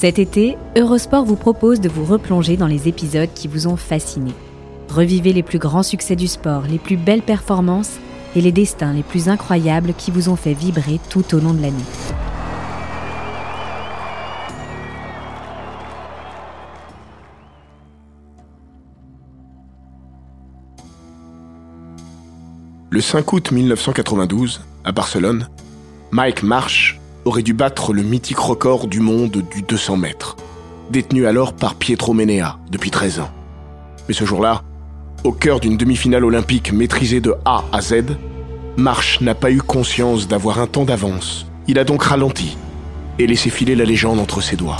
Cet été, Eurosport vous propose de vous replonger dans les épisodes qui vous ont fasciné. Revivez les plus grands succès du sport, les plus belles performances et les destins les plus incroyables qui vous ont fait vibrer tout au long de l'année. Le 5 août 1992, à Barcelone, Mike Marsh aurait dû battre le mythique record du monde du 200 mètres, détenu alors par Pietro Menea depuis 13 ans. Mais ce jour-là, au cœur d'une demi-finale olympique maîtrisée de A à Z, Marsh n'a pas eu conscience d'avoir un temps d'avance. Il a donc ralenti et laissé filer la légende entre ses doigts.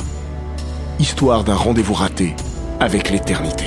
Histoire d'un rendez-vous raté avec l'éternité.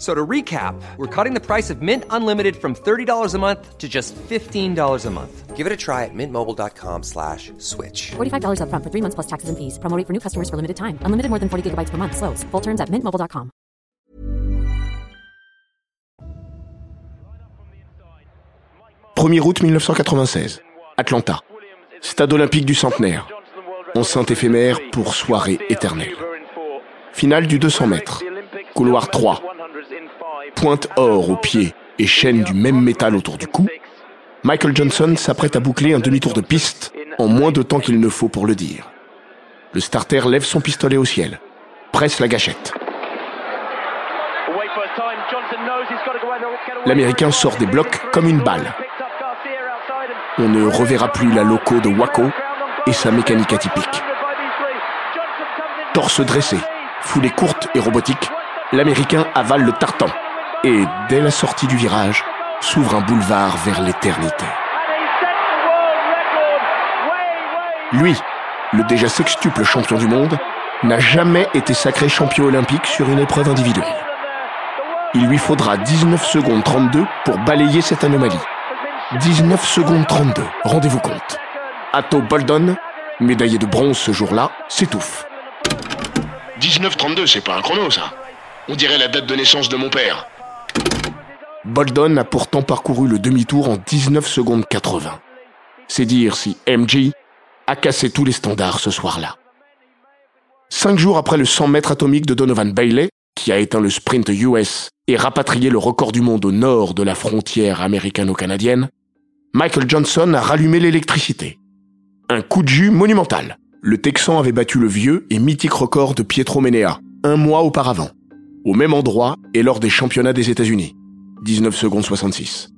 So to recap, we're cutting the price of Mint Unlimited from $30 a month to just $15 a month. Give it a try at mintmobile.com slash switch. $45 upfront for three months plus taxes and fees. Promoting for new customers for limited time. Unlimited more than 40 gigabytes per month. Slows. Full terms at mintmobile.com. Premier août 1996, Atlanta. Stade olympique du centenaire. Enceinte éphémère pour soirée éternelle. Finale du 200 mètres. Couloir 3. Pointe or au pied et chaîne du même métal autour du cou. Michael Johnson s'apprête à boucler un demi-tour de piste en moins de temps qu'il ne faut pour le dire. Le starter lève son pistolet au ciel, presse la gâchette. L'Américain sort des blocs comme une balle. On ne reverra plus la loco de Waco et sa mécanique atypique. Torse dressé, foulée courte et robotique, l'Américain avale le tartan. Et dès la sortie du virage, s'ouvre un boulevard vers l'éternité. Lui, le déjà sextuple champion du monde, n'a jamais été sacré champion olympique sur une épreuve individuelle. Il lui faudra 19 secondes 32 pour balayer cette anomalie. 19 secondes 32, rendez-vous compte. Atto Boldon, médaillé de bronze ce jour-là, s'étouffe. 19-32, c'est pas un chrono, ça. On dirait la date de naissance de mon père. Boldon a pourtant parcouru le demi-tour en 19 secondes 80. C'est dire si MG a cassé tous les standards ce soir-là. Cinq jours après le 100 mètres atomique de Donovan Bailey, qui a éteint le sprint US et rapatrié le record du monde au nord de la frontière américano-canadienne, Michael Johnson a rallumé l'électricité. Un coup de jus monumental. Le Texan avait battu le vieux et mythique record de Pietro Menea, un mois auparavant, au même endroit et lors des championnats des États-Unis. 19 secondes 66.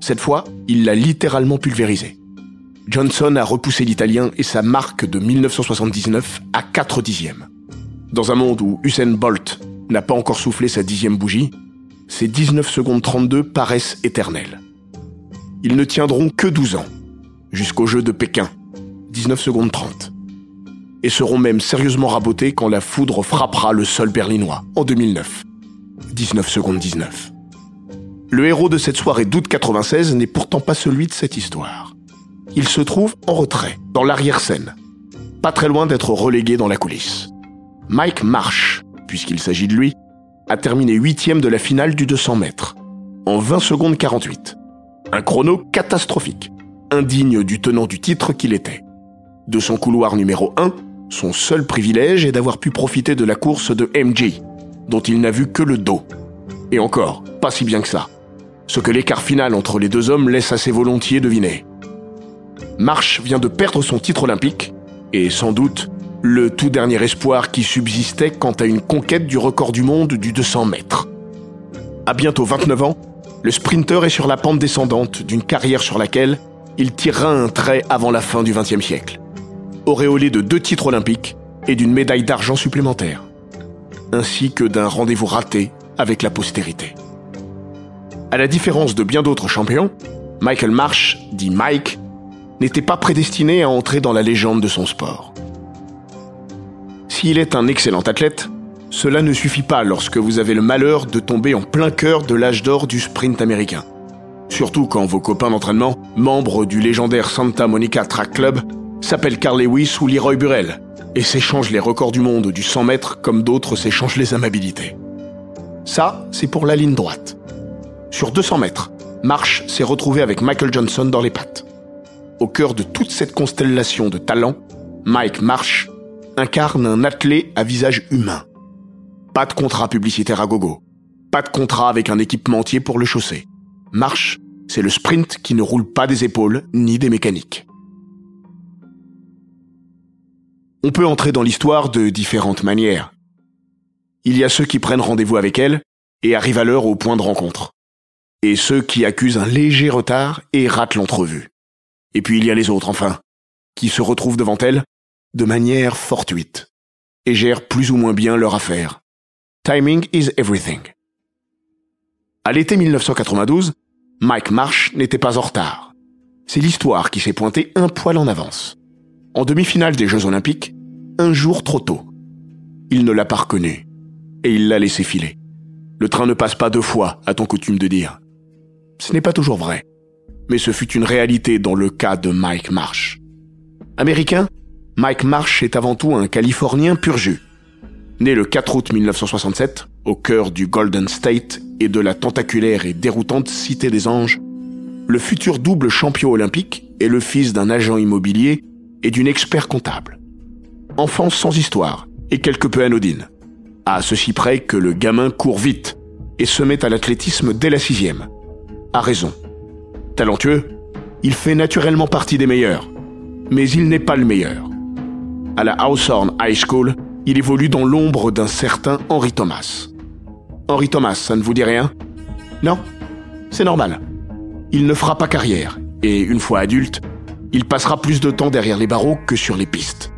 Cette fois, il l'a littéralement pulvérisé. Johnson a repoussé l'Italien et sa marque de 1979 à 4 dixièmes. Dans un monde où Usain Bolt n'a pas encore soufflé sa dixième bougie, ces 19 secondes 32 paraissent éternelles. Ils ne tiendront que 12 ans, jusqu'au jeu de Pékin, 19 secondes 30, et seront même sérieusement rabotés quand la foudre frappera le sol berlinois, en 2009, 19 secondes 19. Le héros de cette soirée d'août 96 n'est pourtant pas celui de cette histoire. Il se trouve en retrait, dans l'arrière-scène, pas très loin d'être relégué dans la coulisse. Mike Marsh, puisqu'il s'agit de lui, a terminé huitième de la finale du 200 mètres, en 20 secondes 48. Un chrono catastrophique, indigne du tenant du titre qu'il était. De son couloir numéro 1, son seul privilège est d'avoir pu profiter de la course de MJ, dont il n'a vu que le dos. Et encore, pas si bien que ça. Ce que l'écart final entre les deux hommes laisse assez volontiers deviner. Marsh vient de perdre son titre olympique, et sans doute le tout dernier espoir qui subsistait quant à une conquête du record du monde du 200 mètres. À bientôt 29 ans, le sprinter est sur la pente descendante d'une carrière sur laquelle il tirera un trait avant la fin du XXe siècle. Auréolé de deux titres olympiques et d'une médaille d'argent supplémentaire. ainsi que d'un rendez-vous raté avec la postérité. À la différence de bien d'autres champions, Michael Marsh, dit Mike, n'était pas prédestiné à entrer dans la légende de son sport. S'il est un excellent athlète, cela ne suffit pas lorsque vous avez le malheur de tomber en plein cœur de l'âge d'or du sprint américain. Surtout quand vos copains d'entraînement, membres du légendaire Santa Monica Track Club, s'appellent Carl Lewis ou Leroy Burrell et s'échangent les records du monde du 100 mètres comme d'autres s'échangent les amabilités. Ça, c'est pour la ligne droite. Sur 200 mètres, Marsh s'est retrouvé avec Michael Johnson dans les pattes. Au cœur de toute cette constellation de talents, Mike Marsh incarne un athlète à visage humain. Pas de contrat publicitaire à gogo. Pas de contrat avec un équipementier pour le chausser. Marche, c'est le sprint qui ne roule pas des épaules ni des mécaniques. On peut entrer dans l'histoire de différentes manières. Il y a ceux qui prennent rendez-vous avec elle et arrivent à l'heure au point de rencontre. Et ceux qui accusent un léger retard et ratent l'entrevue. Et puis il y a les autres, enfin, qui se retrouvent devant elle de manière fortuite et gèrent plus ou moins bien leur affaire. Timing is everything. À l'été 1992, Mike Marsh n'était pas en retard. C'est l'histoire qui s'est pointée un poil en avance. En demi-finale des Jeux Olympiques, un jour trop tôt. Il ne l'a pas reconnu et il l'a laissé filer. Le train ne passe pas deux fois, a-t-on coutume de dire. Ce n'est pas toujours vrai, mais ce fut une réalité dans le cas de Mike Marsh. Américain, Mike Marsh est avant tout un Californien pur jus. Né le 4 août 1967, au cœur du Golden State et de la tentaculaire et déroutante Cité des Anges, le futur double champion olympique est le fils d'un agent immobilier et d'une expert comptable. Enfance sans histoire et quelque peu anodine. À ceci près que le gamin court vite et se met à l'athlétisme dès la sixième. A raison. Talentueux, il fait naturellement partie des meilleurs. Mais il n'est pas le meilleur à la Hawthorne High School, il évolue dans l'ombre d'un certain Henry Thomas. Henry Thomas, ça ne vous dit rien? Non? C'est normal. Il ne fera pas carrière, et une fois adulte, il passera plus de temps derrière les barreaux que sur les pistes.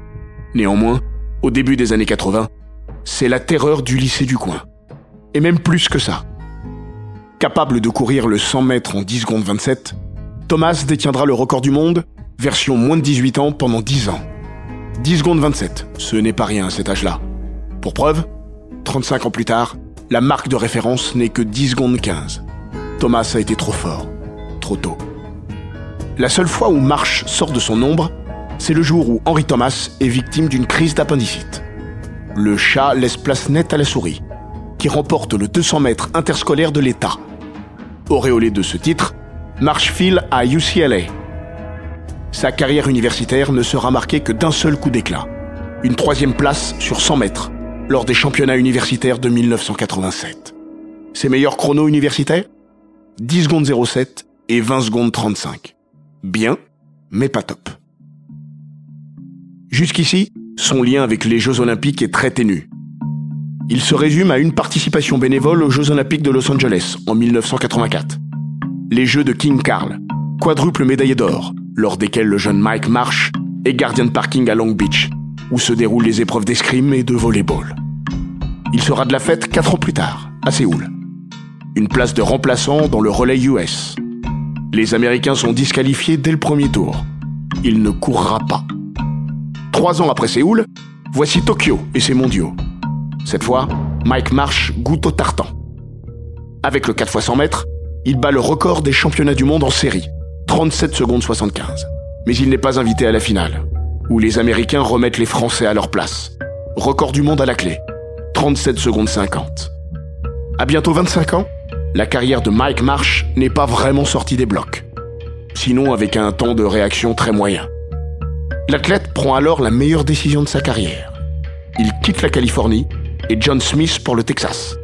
Néanmoins, au début des années 80, c'est la terreur du lycée du coin. Et même plus que ça. Capable de courir le 100 mètres en 10 secondes 27, Thomas détiendra le record du monde, version moins de 18 ans, pendant 10 ans. 10 secondes 27, ce n'est pas rien à cet âge-là. Pour preuve, 35 ans plus tard, la marque de référence n'est que 10 secondes 15. Thomas a été trop fort, trop tôt. La seule fois où Marsh sort de son ombre, c'est le jour où Henry Thomas est victime d'une crise d'appendicite. Le chat laisse place nette à la souris, qui remporte le 200 mètres interscolaire de l'État. Auréolé de ce titre, Marsh file à UCLA, sa carrière universitaire ne sera marquée que d'un seul coup d'éclat. Une troisième place sur 100 mètres, lors des championnats universitaires de 1987. Ses meilleurs chronos universitaires? 10 secondes 07 et 20 secondes 35. Bien, mais pas top. Jusqu'ici, son lien avec les Jeux Olympiques est très ténu. Il se résume à une participation bénévole aux Jeux Olympiques de Los Angeles en 1984. Les Jeux de King Carl, quadruple médaillé d'or, lors desquels le jeune Mike Marsh est gardien de parking à Long Beach, où se déroulent les épreuves d'escrime et de volleyball. Il sera de la fête quatre ans plus tard, à Séoul. Une place de remplaçant dans le relais US. Les Américains sont disqualifiés dès le premier tour. Il ne courra pas. Trois ans après Séoul, voici Tokyo et ses mondiaux. Cette fois, Mike Marsh goûte au tartan. Avec le 4 x 100 mètres, il bat le record des championnats du monde en série, 37 secondes 75. Mais il n'est pas invité à la finale, où les Américains remettent les Français à leur place. Record du monde à la clé, 37 secondes 50. À bientôt 25 ans, la carrière de Mike Marsh n'est pas vraiment sortie des blocs. Sinon avec un temps de réaction très moyen. L'athlète prend alors la meilleure décision de sa carrière. Il quitte la Californie et John Smith pour le Texas,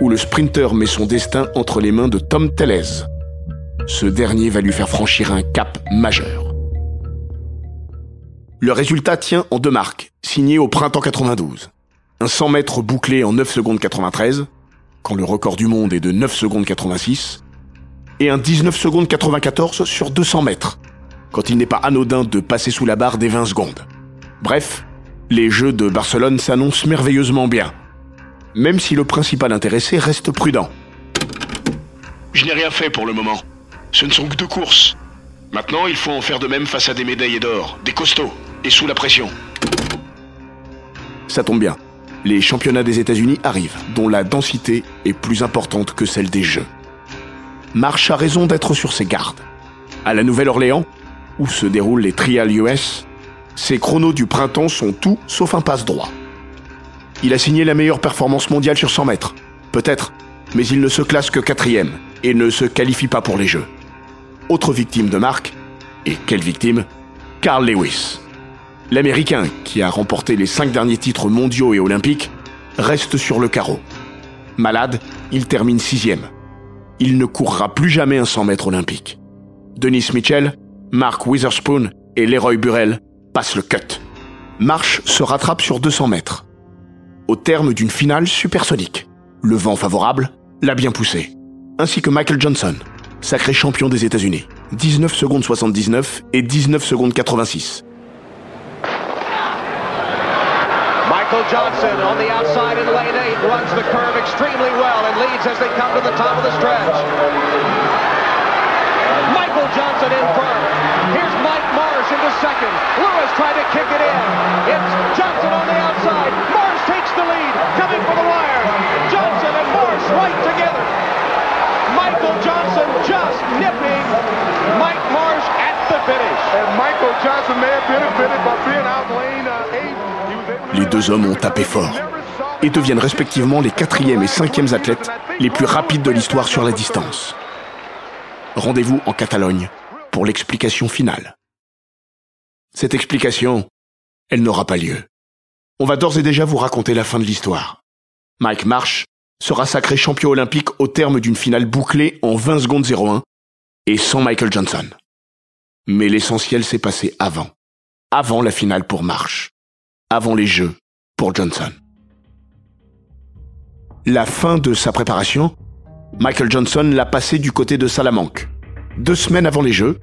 où le sprinter met son destin entre les mains de Tom Tellez, ce dernier va lui faire franchir un cap majeur. Le résultat tient en deux marques, signées au printemps 92. Un 100 mètres bouclé en 9 secondes 93, quand le record du monde est de 9 secondes 86, et un 19 secondes 94 sur 200 mètres, quand il n'est pas anodin de passer sous la barre des 20 secondes. Bref, les Jeux de Barcelone s'annoncent merveilleusement bien. même si le principal intéressé reste prudent. Je n'ai rien fait pour le moment. Ce ne sont que deux courses. Maintenant, il faut en faire de même face à des médaillés d'or, des costauds, et sous la pression. Ça tombe bien. Les championnats des États-Unis arrivent, dont la densité est plus importante que celle des Jeux. Marsh a raison d'être sur ses gardes. À la Nouvelle-Orléans, où se déroulent les Trials US, ses chronos du printemps sont tout sauf un passe droit. Il a signé la meilleure performance mondiale sur 100 mètres. Peut-être, mais il ne se classe que quatrième et ne se qualifie pas pour les Jeux. Autre victime de marque, et quelle victime? Carl Lewis. L'Américain, qui a remporté les cinq derniers titres mondiaux et olympiques, reste sur le carreau. Malade, il termine sixième. Il ne courra plus jamais un 100 mètres olympique. Denis Mitchell, Mark Witherspoon et Leroy Burrell passent le cut. Marsh se rattrape sur 200 mètres. Au terme d'une finale supersonique. Le vent favorable l'a bien poussé. Ainsi que Michael Johnson, sacré champion des États-Unis. 19 secondes 79 et 19 secondes 86. Johnson on the outside in lane 8 runs the curve extremely well and leads as they come to the top of the stretch. Michael Johnson in front. Here's Mike Marsh into second. Lewis trying to kick it in. It's Johnson on the outside. Marsh takes the lead. Coming for the wire. Johnson and Marsh right together. Michael Johnson just nipping Mike Marsh at the finish. And Michael Johnson may have benefited by being deux hommes ont tapé fort et deviennent respectivement les quatrièmes et cinquièmes athlètes les plus rapides de l'histoire sur la distance. Rendez-vous en Catalogne pour l'explication finale. Cette explication, elle n'aura pas lieu. On va d'ores et déjà vous raconter la fin de l'histoire. Mike Marsh sera sacré champion olympique au terme d'une finale bouclée en 20 secondes 01 et sans Michael Johnson. Mais l'essentiel s'est passé avant. Avant la finale pour Marsh. Avant les Jeux pour Johnson. La fin de sa préparation, Michael Johnson l'a passé du côté de Salamanque. Deux semaines avant les Jeux,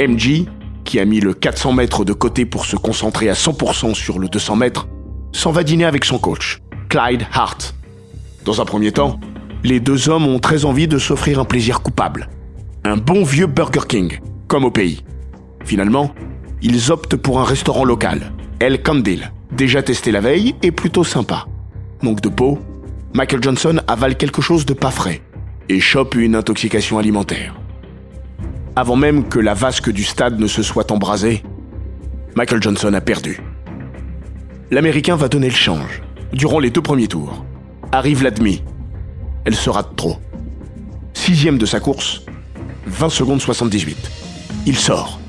MG, qui a mis le 400 mètres de côté pour se concentrer à 100% sur le 200 mètres, s'en va dîner avec son coach, Clyde Hart. Dans un premier temps, les deux hommes ont très envie de s'offrir un plaisir coupable. Un bon vieux Burger King, comme au pays. Finalement, ils optent pour un restaurant local, El Candil, déjà testé la veille et plutôt sympa. Manque de peau, Michael Johnson avale quelque chose de pas frais et chope une intoxication alimentaire. Avant même que la vasque du stade ne se soit embrasée, Michael Johnson a perdu. L'Américain va donner le change. Durant les deux premiers tours, arrive la demi. Elle sera de trop. Sixième de sa course, 20 secondes 78. Il sort.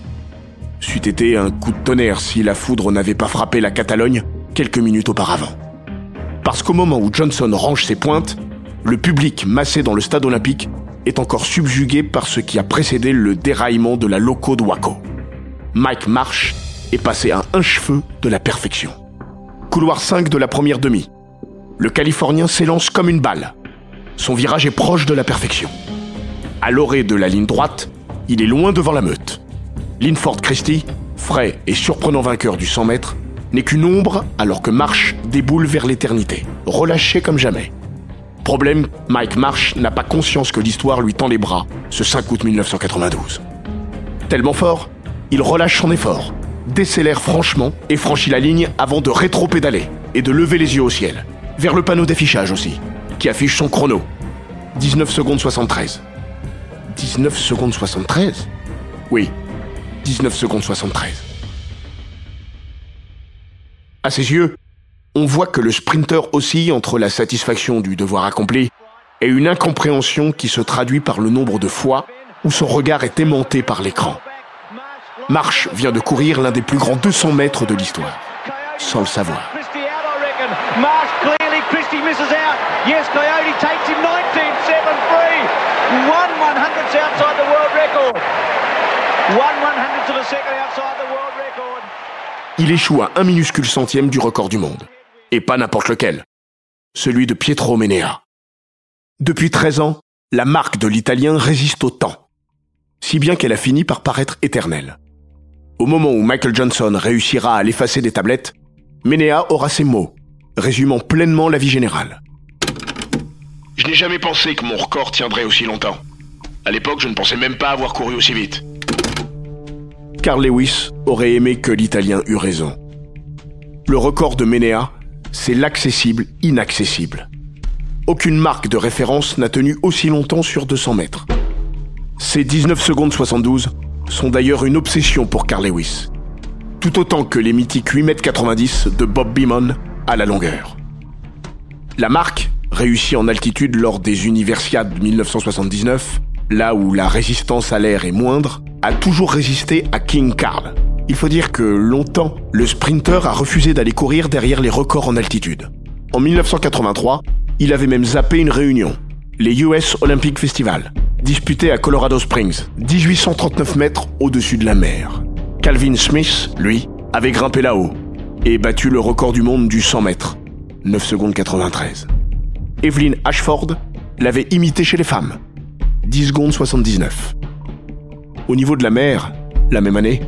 C'eût été un coup de tonnerre si la foudre n'avait pas frappé la Catalogne quelques minutes auparavant. Parce qu'au moment où Johnson range ses pointes, le public massé dans le stade olympique est encore subjugué par ce qui a précédé le déraillement de la loco de Waco. Mike Marsh est passé à un cheveu de la perfection. Couloir 5 de la première demi. Le Californien s'élance comme une balle. Son virage est proche de la perfection. À l'orée de la ligne droite, il est loin devant la meute. Linford Christie, frais et surprenant vainqueur du 100 mètres, n'est qu'une ombre alors que Marsh déboule vers l'éternité, relâché comme jamais. Problème, Mike Marsh n'a pas conscience que l'histoire lui tend les bras ce 5 août 1992. Tellement fort, il relâche son effort, décélère franchement et franchit la ligne avant de rétro-pédaler et de lever les yeux au ciel, vers le panneau d'affichage aussi, qui affiche son chrono. 19 secondes 73. 19 secondes 73 Oui, 19 secondes 73. À ses yeux, on voit que le sprinter oscille entre la satisfaction du devoir accompli et une incompréhension qui se traduit par le nombre de fois où son regard est aimanté par l'écran. Marsh vient de courir l'un des plus grands 200 mètres de l'histoire, sans le savoir. Il échoue à un minuscule centième du record du monde. Et pas n'importe lequel. Celui de Pietro Menea. Depuis 13 ans, la marque de l'Italien résiste au temps. Si bien qu'elle a fini par paraître éternelle. Au moment où Michael Johnson réussira à l'effacer des tablettes, Menea aura ces mots, résumant pleinement la vie générale. n'ai jamais pensé que mon record tiendrait aussi longtemps. À l'époque, je ne pensais même pas avoir couru aussi vite. Carl Lewis aurait aimé que l'Italien eût raison. Le record de Ménéa, c'est l'accessible inaccessible. Aucune marque de référence n'a tenu aussi longtemps sur 200 mètres. Ces 19 secondes 72 sont d'ailleurs une obsession pour Carl Lewis. Tout autant que les mythiques 8 mètres 90 de Bob Beamon à la longueur. La marque, réussie en altitude lors des Universiades 1979, là où la résistance à l'air est moindre, a toujours résisté à King Carl. Il faut dire que longtemps, le sprinter a refusé d'aller courir derrière les records en altitude. En 1983, il avait même zappé une réunion, les US Olympic Festival, disputé à Colorado Springs, 1839 mètres au-dessus de la mer. Calvin Smith, lui, avait grimpé là-haut et battu le record du monde du 100 mètres, 9 secondes 93. Evelyn Ashford l'avait imité chez les femmes, 10 secondes 79. Au niveau de la mer, la même année,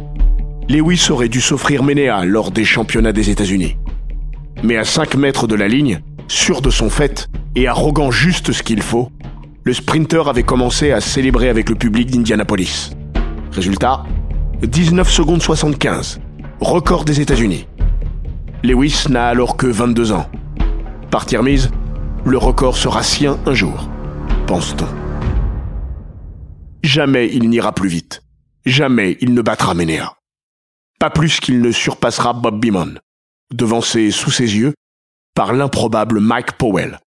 Lewis aurait dû s'offrir Ménéa lors des championnats des États-Unis. Mais à 5 mètres de la ligne, sûr de son fait et arrogant juste ce qu'il faut, le sprinter avait commencé à célébrer avec le public d'Indianapolis. Résultat, 19 secondes 75, record des États-Unis. Lewis n'a alors que 22 ans. Partir mise, le record sera sien un jour, pense-t-on. Jamais il n'ira plus vite. Jamais il ne battra Ménéa. Pas plus qu'il ne surpassera Bob Beamon, devancé sous ses yeux par l'improbable Mike Powell,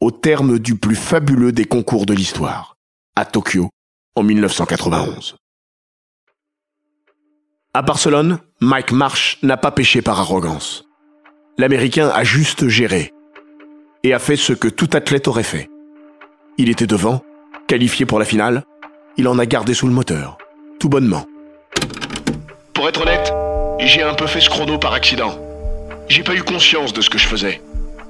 au terme du plus fabuleux des concours de l'histoire, à Tokyo, en 1991. À Barcelone, Mike Marsh n'a pas péché par arrogance. L'Américain a juste géré et a fait ce que tout athlète aurait fait. Il était devant, qualifié pour la finale, il en a gardé sous le moteur, tout bonnement. Pour être honnête, j'ai un peu fait ce chrono par accident. J'ai pas eu conscience de ce que je faisais.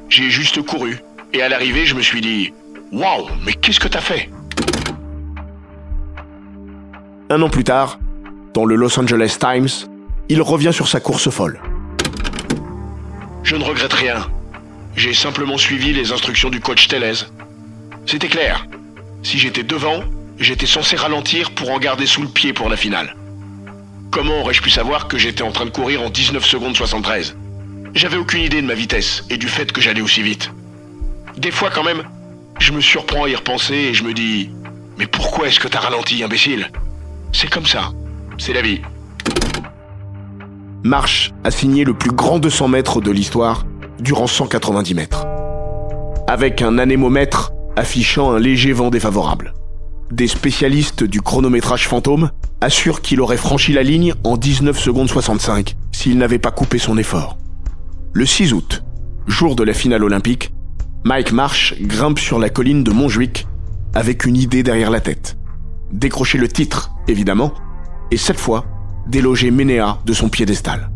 J'ai juste couru, et à l'arrivée, je me suis dit Waouh, mais qu'est-ce que t'as fait? Un an plus tard, dans le Los Angeles Times, il revient sur sa course folle. Je ne regrette rien. J'ai simplement suivi les instructions du coach Tellez. C'était clair. Si j'étais devant, j'étais censé ralentir pour en garder sous le pied pour la finale. Comment aurais-je pu savoir que j'étais en train de courir en 19 secondes 73 J'avais aucune idée de ma vitesse et du fait que j'allais aussi vite. Des fois quand même, je me surprends à y repenser et je me dis Mais pourquoi est-ce que t'as ralenti, imbécile? C'est comme ça. C'est la vie. Marsh a signé le plus grand 200 mètres de l'histoire durant 190 mètres. Avec un anémomètre affichant un léger vent défavorable. Des spécialistes du chronométrage fantôme assurent qu'il aurait franchi la ligne en 19 secondes 65 s'il n'avait pas coupé son effort. Le 6 août, jour de la finale olympique, Mike Marsh grimpe sur la colline de Montjuic avec une idée derrière la tête. Décrocher le titre, évidemment, et cette fois, déloger Ménéa de son piédestal.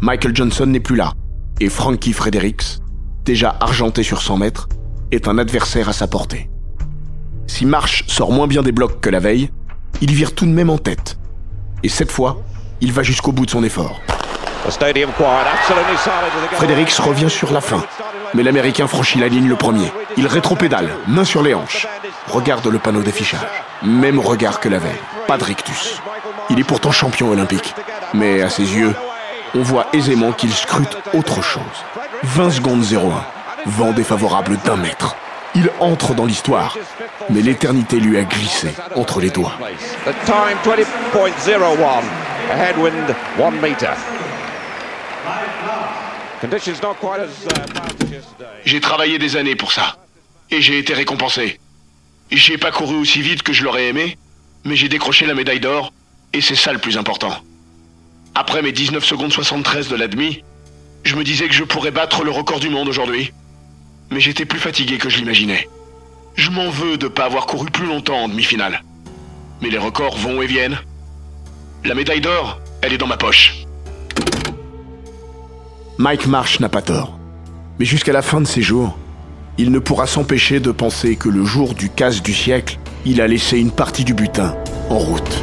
Michael Johnson n'est plus là, et Frankie Fredericks, déjà argenté sur 100 mètres, est un adversaire à sa portée. Si Marsh sort moins bien des blocs que la veille, il vire tout de même en tête. Et cette fois, il va jusqu'au bout de son effort. Fredericks revient sur la fin, mais l'Américain franchit la ligne le premier. Il rétropédale, main sur les hanches. Regarde le panneau d'affichage. Même regard que la veille. Pas de rictus. Il est pourtant champion olympique. Mais à ses yeux, on voit aisément qu'il scrute autre chose. 20 secondes 01. Vent défavorable d'un mètre. Il entre dans l'histoire, mais l'éternité lui a glissé entre les doigts. J'ai travaillé des années pour ça. Et j'ai été récompensé. J'ai pas couru aussi vite que je l'aurais aimé, mais j'ai décroché la médaille d'or, et c'est ça le plus important. Après mes 19 secondes 73 de la demi, je me disais que je pourrais battre le record du monde aujourd'hui. Mais j'étais plus fatigué que je l'imaginais. Je m'en veux de pas avoir couru plus longtemps en demi-finale. Mais les records vont et viennent. La médaille d'or, elle est dans ma poche. Mike Marsh n'a pas tort. Mais jusqu'à la fin de ses jours, il ne pourra s'empêcher de penser que le jour du casse du siècle, il a laissé une partie du butin en route.